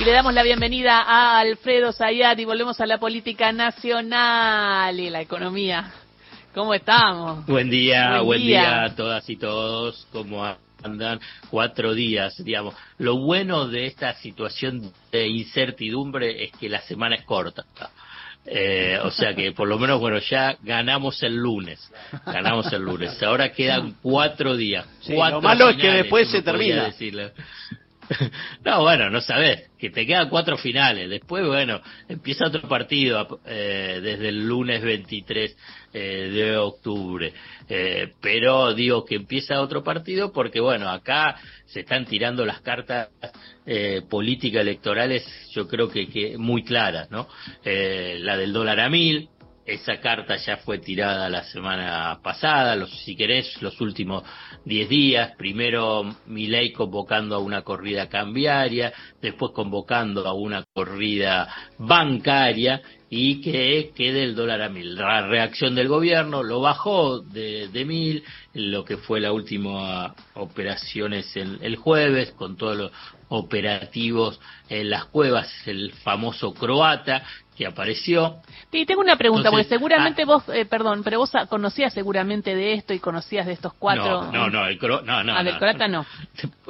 Y le damos la bienvenida a Alfredo Zayat y volvemos a la política nacional y la economía. ¿Cómo estamos? Buen día, buen, día. a todas y todos. ¿Cómo andan? Cuatro días, digamos. Lo bueno de esta situación de incertidumbre es que la semana es corta. Eh, o sea que por lo menos, bueno, ya ganamos el lunes. Ganamos el lunes. Ahora quedan cuatro días. lo malo es que después se termina. no, bueno, no sabes, que te quedan cuatro finales. Después, bueno, empieza otro partido eh, desde el lunes 23 eh, de octubre. Eh, pero digo que empieza otro partido porque, bueno, acá se están tirando las cartas eh, políticas electorales, yo creo que, que muy claras, ¿no? Eh, la del dólar a mil, esa carta ya fue tirada la semana pasada, los, si querés, los últimos 10 días. Primero Milei convocando a una corrida cambiaria, después convocando a una corrida bancaria y que quede el dólar a mil. La reacción del gobierno lo bajó de, de mil, lo que fue la última operaciones el, el jueves, con todos los operativos en las cuevas, el famoso croata, que apareció. Y tengo una pregunta, porque seguramente ah. vos, eh, perdón, pero vos conocías seguramente de esto y conocías de estos cuatro. No, no, el cro, no, no. Ah, del croata no.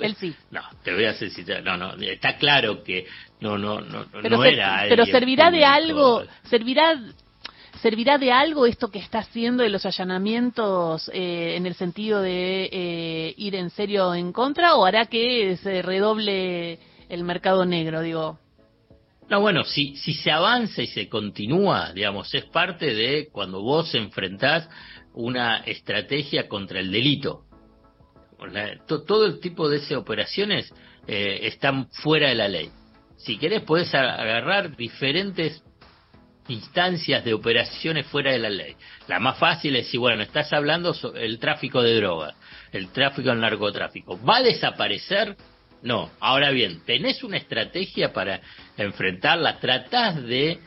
Él sí. No, te voy a decir, no, no, está claro que no, no, no, no era. Pero servirá de algo, servirá ¿Servirá de algo esto que está haciendo de los allanamientos eh, en el sentido de eh, ir en serio en contra o hará que se redoble el mercado negro? Digo. No, bueno, si, si se avanza y se continúa, digamos, es parte de cuando vos enfrentás una estrategia contra el delito. todo el tipo de esas operaciones eh, están fuera de la ley. Si querés, podés agarrar diferentes instancias de operaciones fuera de la ley. La más fácil es si, bueno, estás hablando sobre el tráfico de drogas, el tráfico del narcotráfico. ¿Va a desaparecer? No. Ahora bien, ¿tenés una estrategia para enfrentarla? ¿Tratás de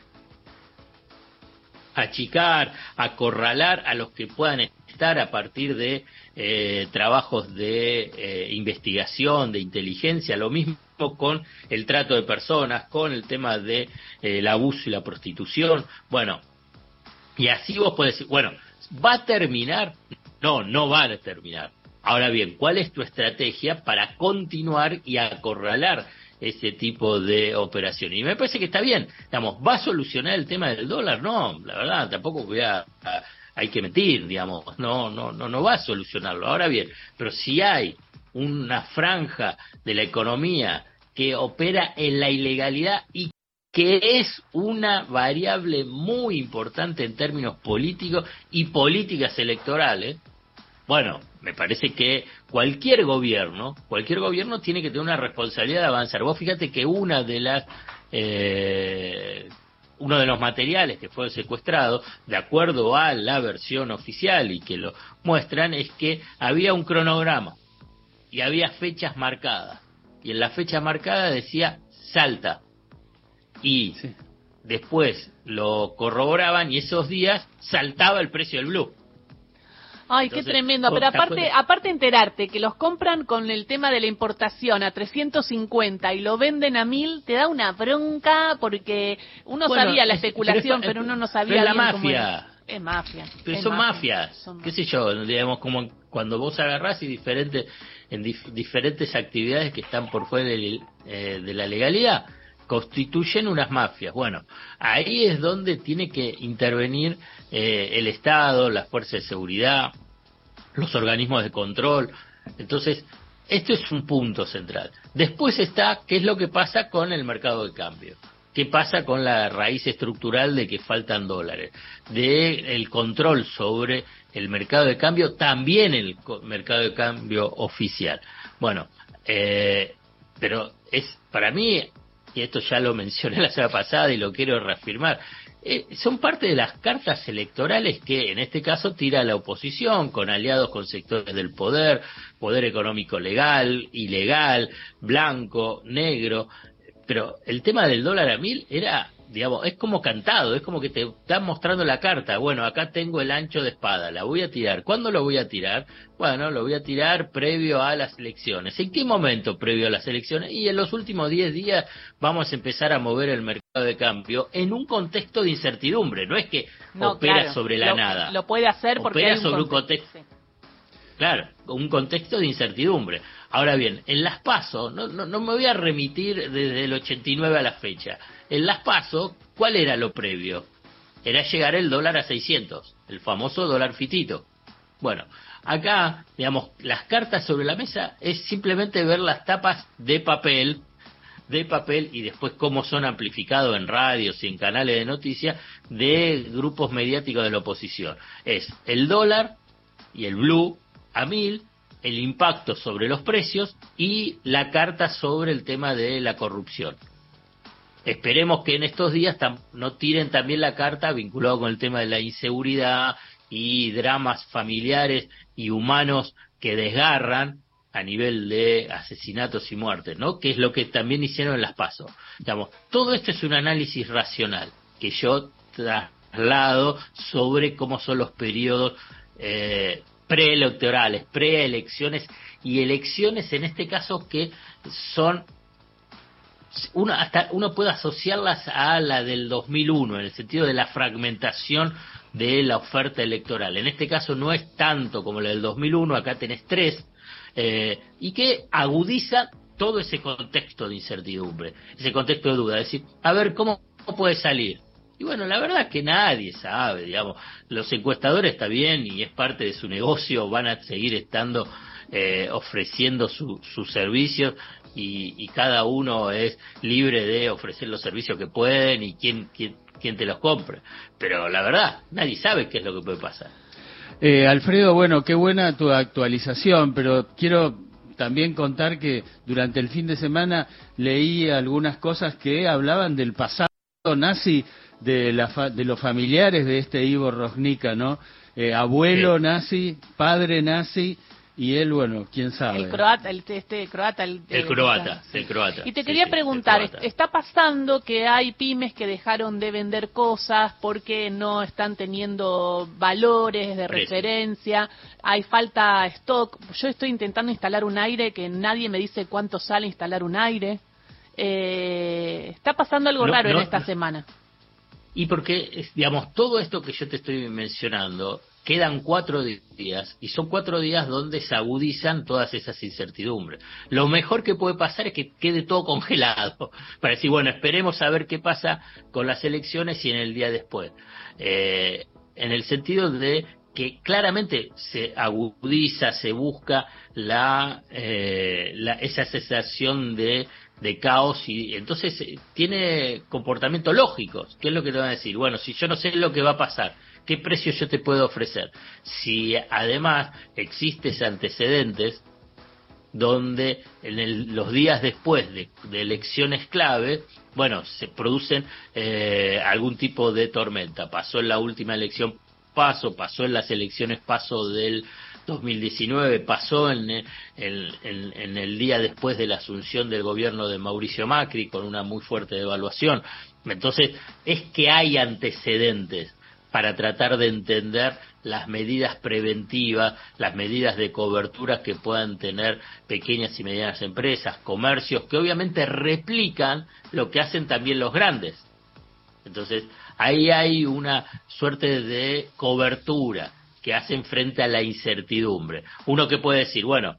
achicar, acorralar a los que puedan estar a partir de eh, trabajos de eh, investigación, de inteligencia, lo mismo con el trato de personas, con el tema de eh, el abuso y la prostitución. Bueno, y así vos podés decir, bueno, ¿va a terminar? No, no va a terminar. Ahora bien, ¿cuál es tu estrategia para continuar y acorralar ese tipo de operación? Y me parece que está bien. Digamos, ¿va a solucionar el tema del dólar? No, la verdad, tampoco voy a, hay que mentir, digamos, no, no, no, no va a solucionarlo. Ahora bien, pero si hay una franja de la economía que opera en la ilegalidad y que es una variable muy importante en términos políticos y políticas electorales, bueno, me parece que cualquier gobierno, cualquier gobierno tiene que tener una responsabilidad de avanzar. Vos fíjate que una de las eh, uno de los materiales que fue secuestrado, de acuerdo a la versión oficial y que lo muestran, es que había un cronograma y había fechas marcadas. Y en la fecha marcada decía Salta. Y después lo corroboraban y esos días saltaba el precio del blue. Ay, qué tremendo. Pero aparte, aparte enterarte que los compran con el tema de la importación a 350 y lo venden a 1000, te da una bronca porque uno sabía la especulación, pero, uno no sabía la mafia. Es mafia. Pero son mafias. Qué sé yo, digamos, como cuando vos agarrás y diferentes, en diferentes actividades que están por fuera de, eh, de la legalidad, constituyen unas mafias. Bueno, ahí es donde tiene que intervenir eh, el Estado, las fuerzas de seguridad, los organismos de control. Entonces, esto es un punto central. Después está qué es lo que pasa con el mercado de cambio. ¿Qué pasa con la raíz estructural de que faltan dólares? De el control sobre el mercado de cambio, también el mercado de cambio oficial. Bueno, eh, pero es para mí y esto ya lo mencioné la semana pasada y lo quiero reafirmar, eh, son parte de las cartas electorales que en este caso tira la oposición con aliados con sectores del poder, poder económico legal, ilegal, blanco, negro, pero el tema del dólar a mil era digamos, es como cantado, es como que te están mostrando la carta. Bueno, acá tengo el ancho de espada, la voy a tirar. ¿Cuándo lo voy a tirar? Bueno, lo voy a tirar previo a las elecciones. ¿En qué momento previo a las elecciones? Y en los últimos 10 días vamos a empezar a mover el mercado de cambio en un contexto de incertidumbre. No es que opera sobre la nada. Lo puede hacer porque opera sobre un contexto. Claro, un contexto de incertidumbre. Ahora bien, en las PASO, no, no, me voy a remitir desde el 89 a la fecha. En las PASO, ¿cuál era lo previo? Era llegar el dólar a 600, el famoso dólar fitito. Bueno, acá, digamos, las cartas sobre la mesa es simplemente ver las tapas de papel, de papel y después cómo son amplificados en radios y en canales de noticias de grupos mediáticos de la oposición. Es el dólar y el blue a mil el impacto sobre los precios y la carta sobre el tema de la corrupción. Esperemos que en estos días no tiren también la carta vinculada con el tema de la inseguridad y dramas familiares y humanos que desgarran a nivel de asesinatos y muertes, ¿no? Que es lo que también hicieron en las PASO. Digamos, todo esto es un análisis racional que yo traslado sobre cómo son los periodos eh, preelectorales, preelecciones y elecciones en este caso que son uno hasta uno puede asociarlas a la del 2001 en el sentido de la fragmentación de la oferta electoral. En este caso no es tanto como la del 2001, acá tenés tres, eh, y que agudiza todo ese contexto de incertidumbre, ese contexto de duda, es decir, a ver cómo puede salir. Y bueno, la verdad es que nadie sabe, digamos, los encuestadores está bien y es parte de su negocio, van a seguir estando eh, ofreciendo sus servicios y, cada uno es libre de ofrecer los servicios que pueden y quién, quién, te los compre. Pero la verdad, nadie sabe qué es lo que puede pasar. Eh, Alfredo, bueno, qué buena tu actualización, pero quiero también contar que durante el fin de semana leí algunas cosas que hablaban del pasado nazi de, la de los familiares de este Ivo Rosnica, ¿no? Eh, abuelo nazi, padre nazi y él, bueno, quién sabe. El croata, el, este croata. El, croata, el croata. Y te quería preguntar, ¿está pasando que hay pymes que dejaron de vender cosas porque no están teniendo valores de referencia? Hay falta stock. Yo estoy intentando instalar un aire que nadie me dice cuánto sale instalar un aire. Eh, está pasando algo raro en esta semana. Y porque, digamos, todo esto que yo te estoy mencionando, quedan cuatro días y son cuatro días donde se agudizan todas esas incertidumbres. Lo mejor que puede pasar es que quede todo congelado, para decir, bueno, esperemos a ver qué pasa con las elecciones y en el día después. Eh, en el sentido de que claramente se agudiza, se busca la, eh, esa sensación de de caos y entonces eh, tiene comportamientos lógicos. ¿Qué es lo que te van a decir? Bueno, si yo no sé lo que va a pasar, ¿qué precio yo te puedo ofrecer? Si además existes antecedentes donde en los días después de, elecciones clave, bueno, se producen eh, algún tipo de tormenta. Pasó en la última elección paso, pasó en las elecciones paso del 2019 pasó en, en, el día después de la asunción del gobierno de Mauricio Macri con una muy fuerte devaluación. Entonces, es que hay antecedentes para tratar de entender las medidas preventivas, las medidas de cobertura que puedan tener pequeñas y medianas empresas, comercios, que obviamente replican lo que hacen también los grandes. Entonces, ahí hay una suerte de cobertura que hacen frente a la incertidumbre. Uno que puede decir, bueno,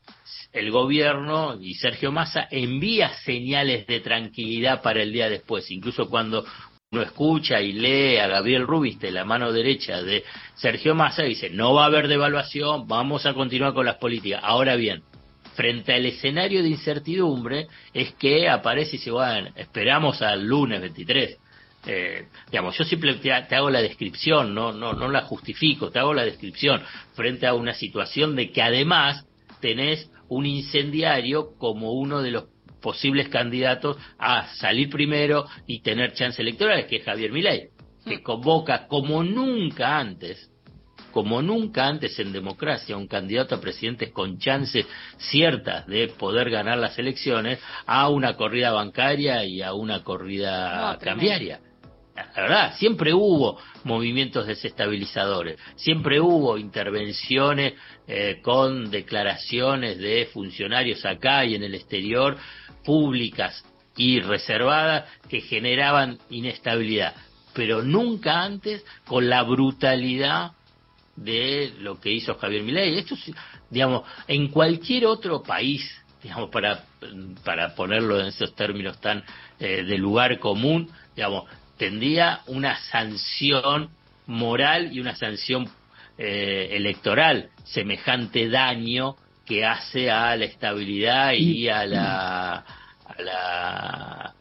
el gobierno y Sergio Massa envía señales de tranquilidad para el día después, incluso cuando uno escucha y lee a Gabriel Rubiste, la mano derecha de Sergio Massa, dice, no va a haber devaluación, vamos a continuar con las políticas. Ahora bien, frente al escenario de incertidumbre, es que aparece y dice, bueno, esperamos al lunes 23 eh, digamos, yo simplemente te, hago la descripción, no, no, no la justifico, te hago la descripción frente a una situación de que además tenés un incendiario como uno de los posibles candidatos a salir primero y tener chance electoral, que es Javier Milei, que mm. convoca como nunca antes, como nunca antes en democracia, un candidato a presidente con chances ciertas de poder ganar las elecciones a una corrida bancaria y a una corrida cambiaria. La verdad, siempre hubo movimientos desestabilizadores, siempre hubo intervenciones eh, con declaraciones de funcionarios acá y en el exterior, públicas y reservadas, que generaban inestabilidad, pero nunca antes con la brutalidad de lo que hizo Javier Milei. Esto, digamos, en cualquier otro país, digamos, para, para ponerlo en esos términos tan eh, de lugar común, digamos, tendría una sanción moral y una sanción eh, electoral, semejante daño que hace a la estabilidad y, a la, a la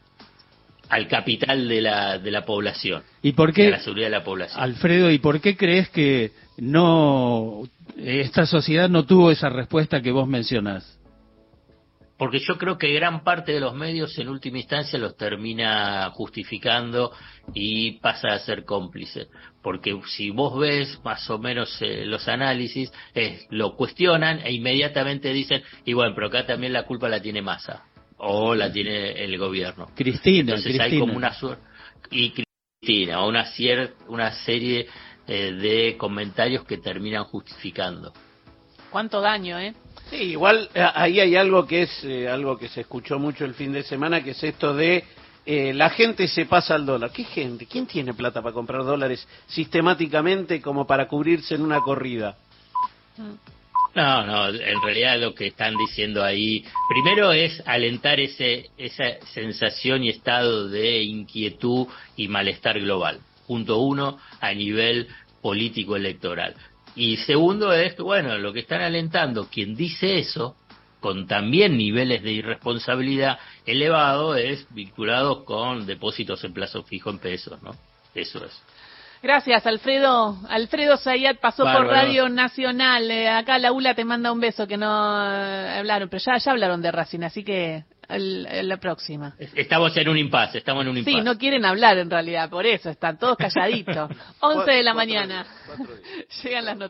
al capital de la, de la población. ¿Y por qué, a la seguridad de la población. Alfredo, ¿y por qué crees que no esta sociedad no tuvo esa respuesta que vos mencionás? Porque yo creo que gran parte de los medios en última instancia los termina justificando y pasa a ser cómplice. Porque si vos ves más o menos eh, los análisis, lo cuestionan e inmediatamente dicen, y bueno, pero acá también la culpa la tiene Massa o la tiene el gobierno. Cristina, Entonces hay como una y Cristina, una, una serie eh, de comentarios que terminan justificando. ¿Cuánto daño, eh? Sí, igual eh, ahí hay algo que es eh, algo que se escuchó mucho el fin de semana, que es esto de eh, la gente se pasa al dólar. ¿Qué gente? ¿Quién tiene plata para comprar dólares sistemáticamente como para cubrirse en una corrida? No, no, en realidad lo que están diciendo ahí, primero es alentar ese, esa sensación y estado de inquietud y malestar global. Punto uno, a nivel político electoral. Y segundo es, bueno, lo que están alentando, quien dice eso, con también niveles de irresponsabilidad elevado, es vinculado con depósitos en plazo fijo en pesos, ¿no? Eso es. Gracias, Alfredo. Alfredo Zayat pasó por Radio Nacional. Eh, acá la ULA te manda un beso que no eh, hablaron, pero ya, ya hablaron de Racing, así que la próxima. Estamos en un impasse, estamos en un impasse. Sí, no quieren hablar en realidad, por eso están todos calladitos. 11 de la mañana. Llegan las noticias.